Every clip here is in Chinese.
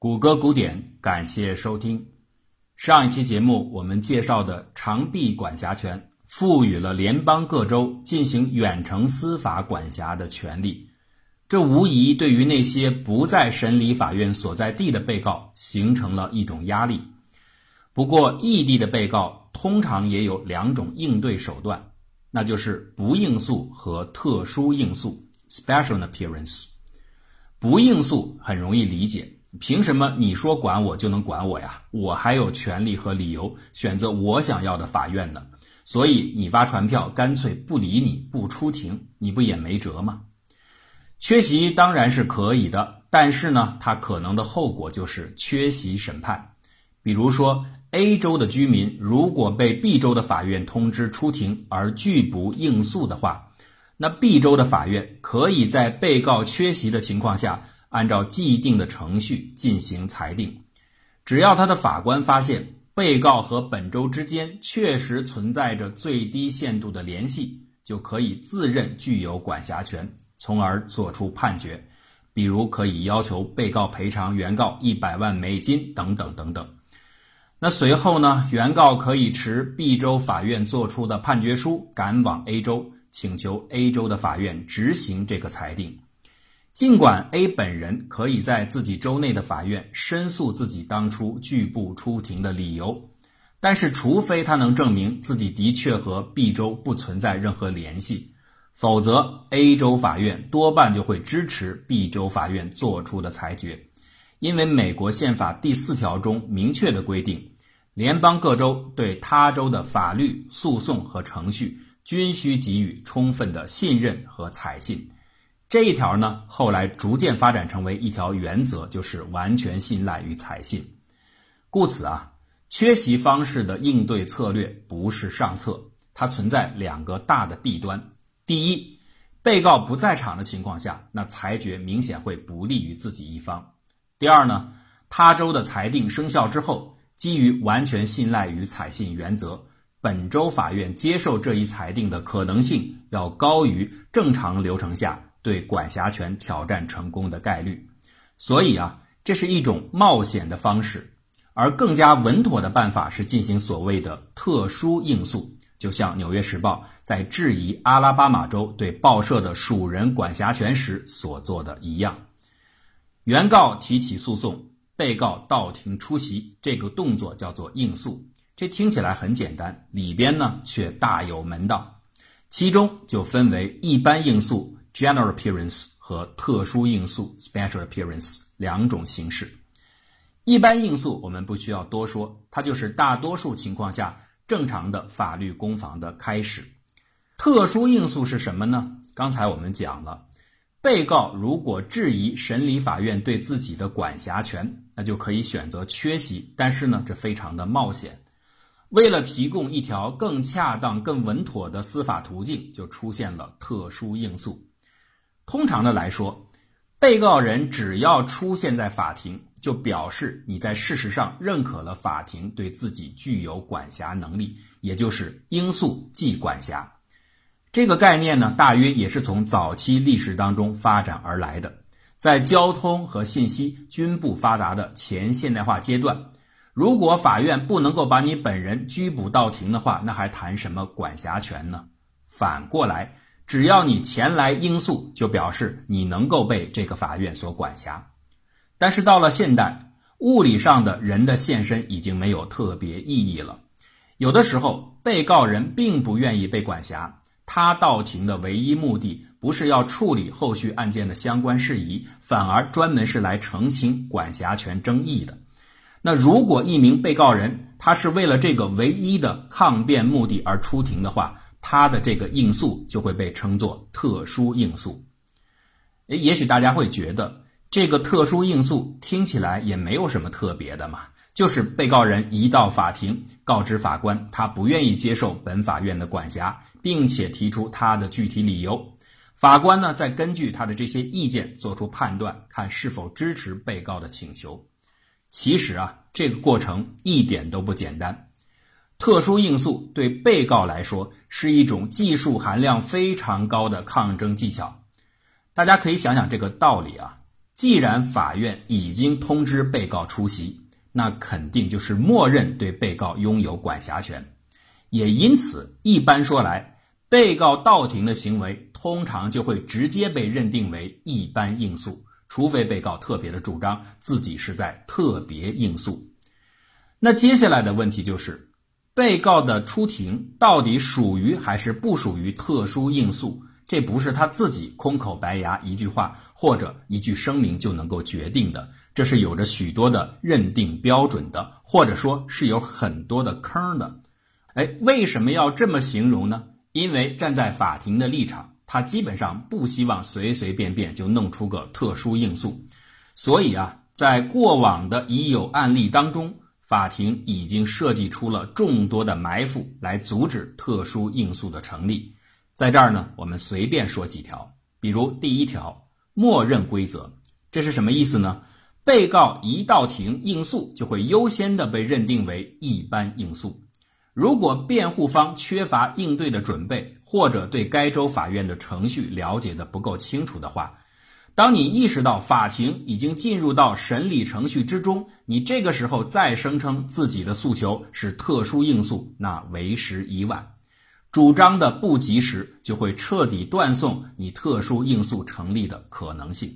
谷歌古典，感谢收听。上一期节目我们介绍的长臂管辖权，赋予了联邦各州进行远程司法管辖的权利。这无疑对于那些不在审理法院所在地的被告形成了一种压力。不过，异地的被告通常也有两种应对手段，那就是不应诉和特殊应诉 （special appearance）。不应诉很容易理解，凭什么你说管我就能管我呀？我还有权利和理由选择我想要的法院呢。所以你发传票，干脆不理你，不出庭，你不也没辙吗？缺席当然是可以的，但是呢，它可能的后果就是缺席审判。比如说，A 州的居民如果被 B 州的法院通知出庭而拒不应诉的话。那 B 州的法院可以在被告缺席的情况下，按照既定的程序进行裁定。只要他的法官发现被告和本州之间确实存在着最低限度的联系，就可以自认具有管辖权，从而作出判决。比如可以要求被告赔偿原告一百万美金等等等等。那随后呢，原告可以持 B 州法院作出的判决书赶往 A 州。请求 A 州的法院执行这个裁定，尽管 A 本人可以在自己州内的法院申诉自己当初拒不出庭的理由，但是除非他能证明自己的确和 B 州不存在任何联系，否则 A 州法院多半就会支持 B 州法院做出的裁决，因为美国宪法第四条中明确的规定，联邦各州对他州的法律、诉讼和程序。均需给予充分的信任和采信，这一条呢，后来逐渐发展成为一条原则，就是完全信赖与采信。故此啊，缺席方式的应对策略不是上策，它存在两个大的弊端：第一，被告不在场的情况下，那裁决明显会不利于自己一方；第二呢，他州的裁定生效之后，基于完全信赖与采信原则。本州法院接受这一裁定的可能性要高于正常流程下对管辖权挑战成功的概率，所以啊，这是一种冒险的方式，而更加稳妥的办法是进行所谓的特殊应诉，就像《纽约时报》在质疑阿拉巴马州对报社的属人管辖权时所做的一样。原告提起诉讼，被告到庭出席，这个动作叫做应诉。这听起来很简单，里边呢却大有门道。其中就分为一般应诉 （general appearance） 和特殊应诉 （special appearance） 两种形式。一般应诉我们不需要多说，它就是大多数情况下正常的法律攻防的开始。特殊应诉是什么呢？刚才我们讲了，被告如果质疑审理法院对自己的管辖权，那就可以选择缺席，但是呢，这非常的冒险。为了提供一条更恰当、更稳妥的司法途径，就出现了特殊应诉。通常的来说，被告人只要出现在法庭，就表示你在事实上认可了法庭对自己具有管辖能力，也就是应诉即管辖。这个概念呢，大约也是从早期历史当中发展而来的，在交通和信息均不发达的前现代化阶段。如果法院不能够把你本人拘捕到庭的话，那还谈什么管辖权呢？反过来，只要你前来应诉，就表示你能够被这个法院所管辖。但是到了现代，物理上的人的现身已经没有特别意义了。有的时候，被告人并不愿意被管辖，他到庭的唯一目的不是要处理后续案件的相关事宜，反而专门是来澄清管辖权争议的。那如果一名被告人他是为了这个唯一的抗辩目的而出庭的话，他的这个应诉就会被称作特殊应诉。诶，也许大家会觉得这个特殊应诉听起来也没有什么特别的嘛，就是被告人一到法庭告知法官他不愿意接受本法院的管辖，并且提出他的具体理由，法官呢再根据他的这些意见做出判断，看是否支持被告的请求。其实啊，这个过程一点都不简单。特殊应诉对被告来说是一种技术含量非常高的抗争技巧。大家可以想想这个道理啊，既然法院已经通知被告出席，那肯定就是默认对被告拥有管辖权。也因此，一般说来，被告到庭的行为通常就会直接被认定为一般应诉，除非被告特别的主张自己是在特别应诉。那接下来的问题就是，被告的出庭到底属于还是不属于特殊应诉？这不是他自己空口白牙一句话或者一句声明就能够决定的，这是有着许多的认定标准的，或者说是有很多的坑的。哎，为什么要这么形容呢？因为站在法庭的立场，他基本上不希望随随便便就弄出个特殊应诉，所以啊，在过往的已有案例当中，法庭已经设计出了众多的埋伏来阻止特殊应诉的成立。在这儿呢，我们随便说几条，比如第一条，默认规则，这是什么意思呢？被告一到庭应诉，就会优先的被认定为一般应诉。如果辩护方缺乏应对的准备，或者对该州法院的程序了解的不够清楚的话，当你意识到法庭已经进入到审理程序之中，你这个时候再声称自己的诉求是特殊应诉，那为时已晚。主张的不及时，就会彻底断送你特殊应诉成立的可能性。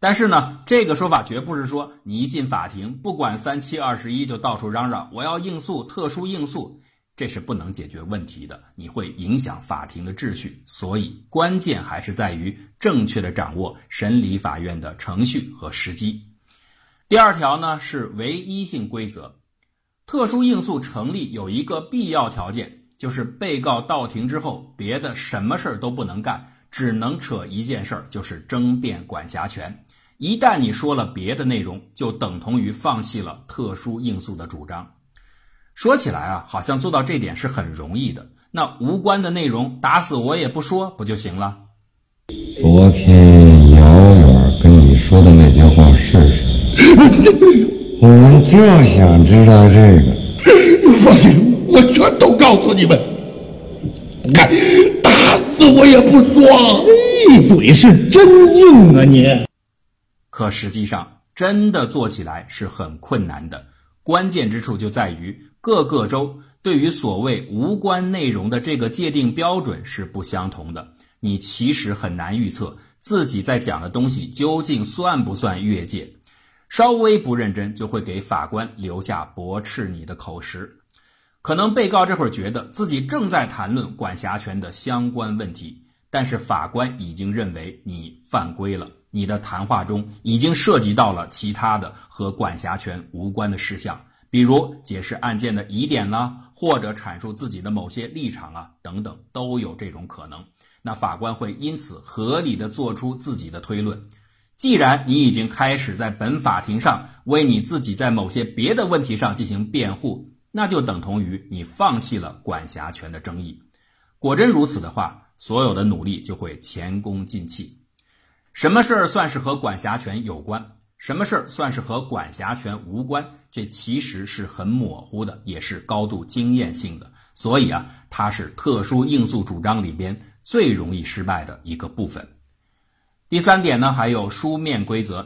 但是呢，这个说法绝不是说你一进法庭，不管三七二十一就到处嚷嚷我要应诉、特殊应诉，这是不能解决问题的，你会影响法庭的秩序。所以，关键还是在于正确的掌握审理法院的程序和时机。第二条呢是唯一性规则，特殊应诉成立有一个必要条件，就是被告到庭之后，别的什么事儿都不能干，只能扯一件事儿，就是争辩管辖权。一旦你说了别的内容，就等同于放弃了特殊应诉的主张。说起来啊，好像做到这点是很容易的。那无关的内容，打死我也不说，不就行了？昨天姚远跟你说的那句话是什么？我们就想知道这个。放心，我全都告诉你们。看打死我也不说。一嘴是真硬啊你！可实际上，真的做起来是很困难的。关键之处就在于各个州对于所谓无关内容的这个界定标准是不相同的。你其实很难预测自己在讲的东西究竟算不算越界。稍微不认真，就会给法官留下驳斥你的口实。可能被告这会儿觉得自己正在谈论管辖权的相关问题，但是法官已经认为你犯规了。你的谈话中已经涉及到了其他的和管辖权无关的事项，比如解释案件的疑点啦，或者阐述自己的某些立场啊，等等，都有这种可能。那法官会因此合理的做出自己的推论。既然你已经开始在本法庭上为你自己在某些别的问题上进行辩护，那就等同于你放弃了管辖权的争议。果真如此的话，所有的努力就会前功尽弃。什么事儿算是和管辖权有关？什么事儿算是和管辖权无关？这其实是很模糊的，也是高度经验性的。所以啊，它是特殊应诉主张里边最容易失败的一个部分。第三点呢，还有书面规则。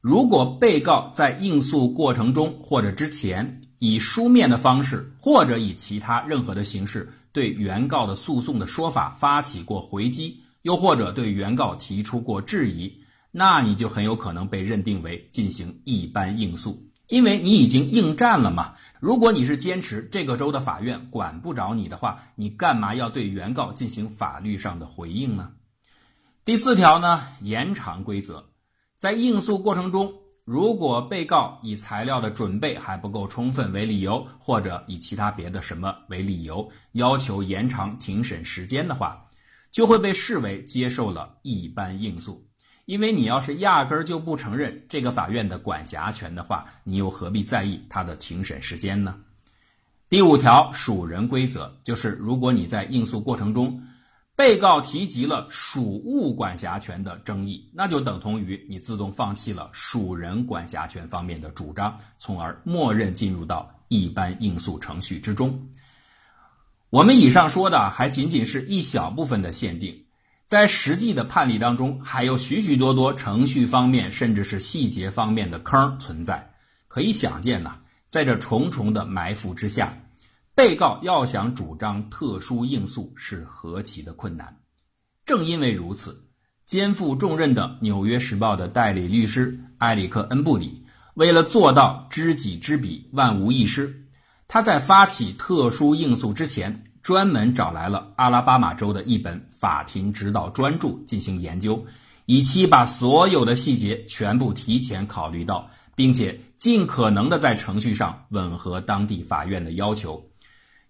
如果被告在应诉过程中或者之前，以书面的方式或者以其他任何的形式对原告的诉讼的说法发起过回击。又或者对原告提出过质疑，那你就很有可能被认定为进行一般应诉，因为你已经应战了嘛。如果你是坚持这个州的法院管不着你的话，你干嘛要对原告进行法律上的回应呢？第四条呢，延长规则，在应诉过程中，如果被告以材料的准备还不够充分为理由，或者以其他别的什么为理由，要求延长庭审时间的话。就会被视为接受了一般应诉，因为你要是压根儿就不承认这个法院的管辖权的话，你又何必在意它的庭审时间呢？第五条属人规则就是，如果你在应诉过程中，被告提及了属物管辖权的争议，那就等同于你自动放弃了属人管辖权方面的主张，从而默认进入到一般应诉程序之中。我们以上说的还仅仅是一小部分的限定，在实际的判例当中，还有许许多多程序方面甚至是细节方面的坑存在。可以想见呐，在这重重的埋伏之下，被告要想主张特殊应诉是何其的困难。正因为如此，肩负重任的《纽约时报》的代理律师埃里克·恩布里，为了做到知己知彼，万无一失，他在发起特殊应诉之前。专门找来了阿拉巴马州的一本法庭指导专著进行研究，以期把所有的细节全部提前考虑到，并且尽可能的在程序上吻合当地法院的要求。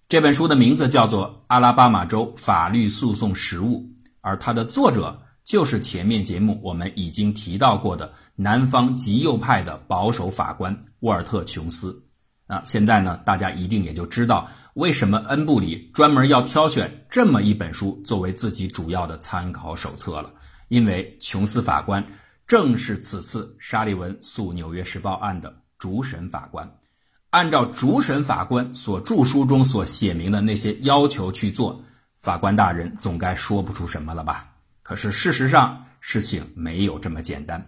这本书的名字叫做《阿拉巴马州法律诉讼实务》，而它的作者就是前面节目我们已经提到过的南方极右派的保守法官沃尔特·琼斯。啊，现在呢，大家一定也就知道。为什么恩布里专门要挑选这么一本书作为自己主要的参考手册了？因为琼斯法官正是此次沙利文诉《纽约时报》案的主审法官。按照主审法官所著书中所写明的那些要求去做，法官大人总该说不出什么了吧？可是事实上，事情没有这么简单。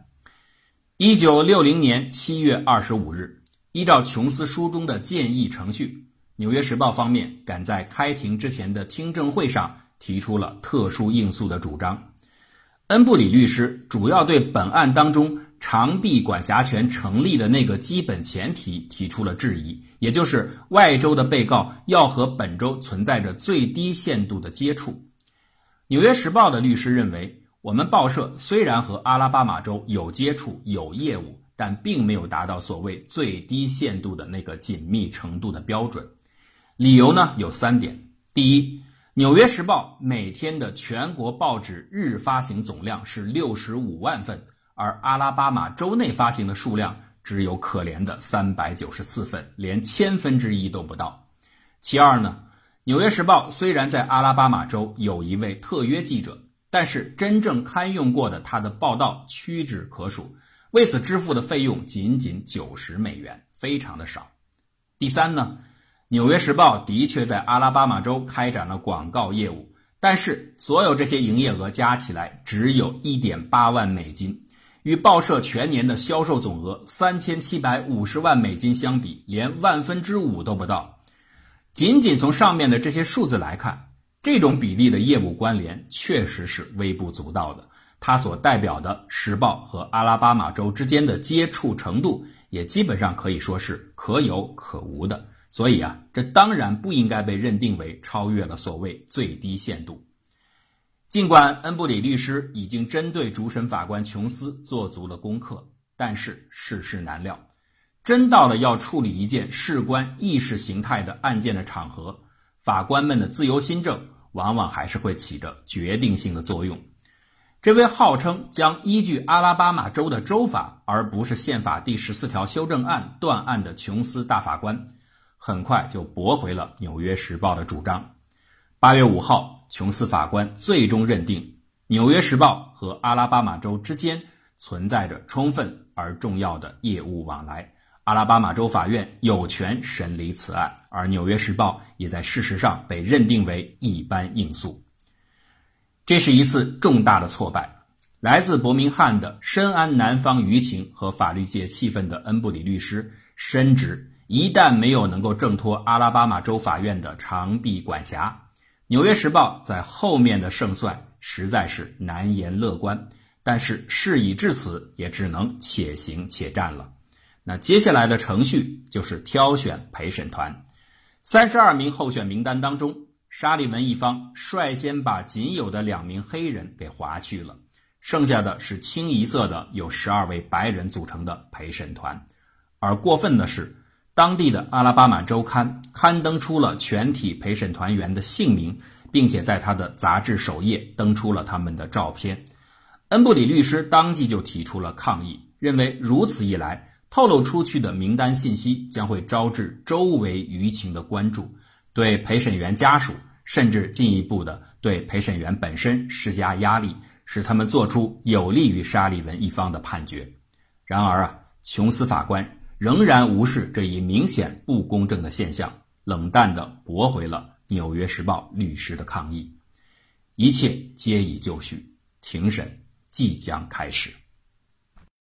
一九六零年七月二十五日，依照琼斯书中的建议程序。《纽约时报》方面赶在开庭之前的听证会上提出了特殊应诉的主张。恩布里律师主要对本案当中长臂管辖权成立的那个基本前提提出了质疑，也就是外州的被告要和本州存在着最低限度的接触。《纽约时报》的律师认为，我们报社虽然和阿拉巴马州有接触、有业务，但并没有达到所谓最低限度的那个紧密程度的标准。理由呢有三点：第一，《纽约时报》每天的全国报纸日发行总量是六十五万份，而阿拉巴马州内发行的数量只有可怜的三百九十四份，连千分之一都不到。其二呢，《纽约时报》虽然在阿拉巴马州有一位特约记者，但是真正刊用过的他的报道屈指可数，为此支付的费用仅仅九十美元，非常的少。第三呢？《纽约时报》的确在阿拉巴马州开展了广告业务，但是所有这些营业额加起来只有一点八万美金，与报社全年的销售总额三千七百五十万美金相比，连万分之五都不到。仅仅从上面的这些数字来看，这种比例的业务关联确实是微不足道的。它所代表的《时报》和阿拉巴马州之间的接触程度，也基本上可以说是可有可无的。所以啊，这当然不应该被认定为超越了所谓最低限度。尽管恩布里律师已经针对主审法官琼斯做足了功课，但是世事难料，真到了要处理一件事关意识形态的案件的场合，法官们的自由心证往往还是会起着决定性的作用。这位号称将依据阿拉巴马州的州法，而不是宪法第十四条修正案断案的琼斯大法官。很快就驳回了《纽约时报》的主张。八月五号，琼斯法官最终认定，《纽约时报》和阿拉巴马州之间存在着充分而重要的业务往来。阿拉巴马州法院有权审理此案，而《纽约时报》也在事实上被认定为一般应诉。这是一次重大的挫败。来自伯明翰的深谙南方舆情和法律界气氛的恩布里律师深知。一旦没有能够挣脱阿拉巴马州法院的长臂管辖，《纽约时报》在后面的胜算实在是难言乐观。但是事已至此，也只能且行且战了。那接下来的程序就是挑选陪审团。三十二名候选名单当中，沙利文一方率先把仅有的两名黑人给划去了，剩下的是清一色的由十二位白人组成的陪审团。而过分的是。当地的阿拉巴马周刊刊登出了全体陪审团员的姓名，并且在他的杂志首页登出了他们的照片。恩布里律师当即就提出了抗议，认为如此一来，透露出去的名单信息将会招致周围舆情的关注，对陪审员家属，甚至进一步的对陪审员本身施加压力，使他们做出有利于沙利文一方的判决。然而啊，琼斯法官。仍然无视这一明显不公正的现象，冷淡地驳回了《纽约时报》律师的抗议。一切皆已就绪，庭审即将开始。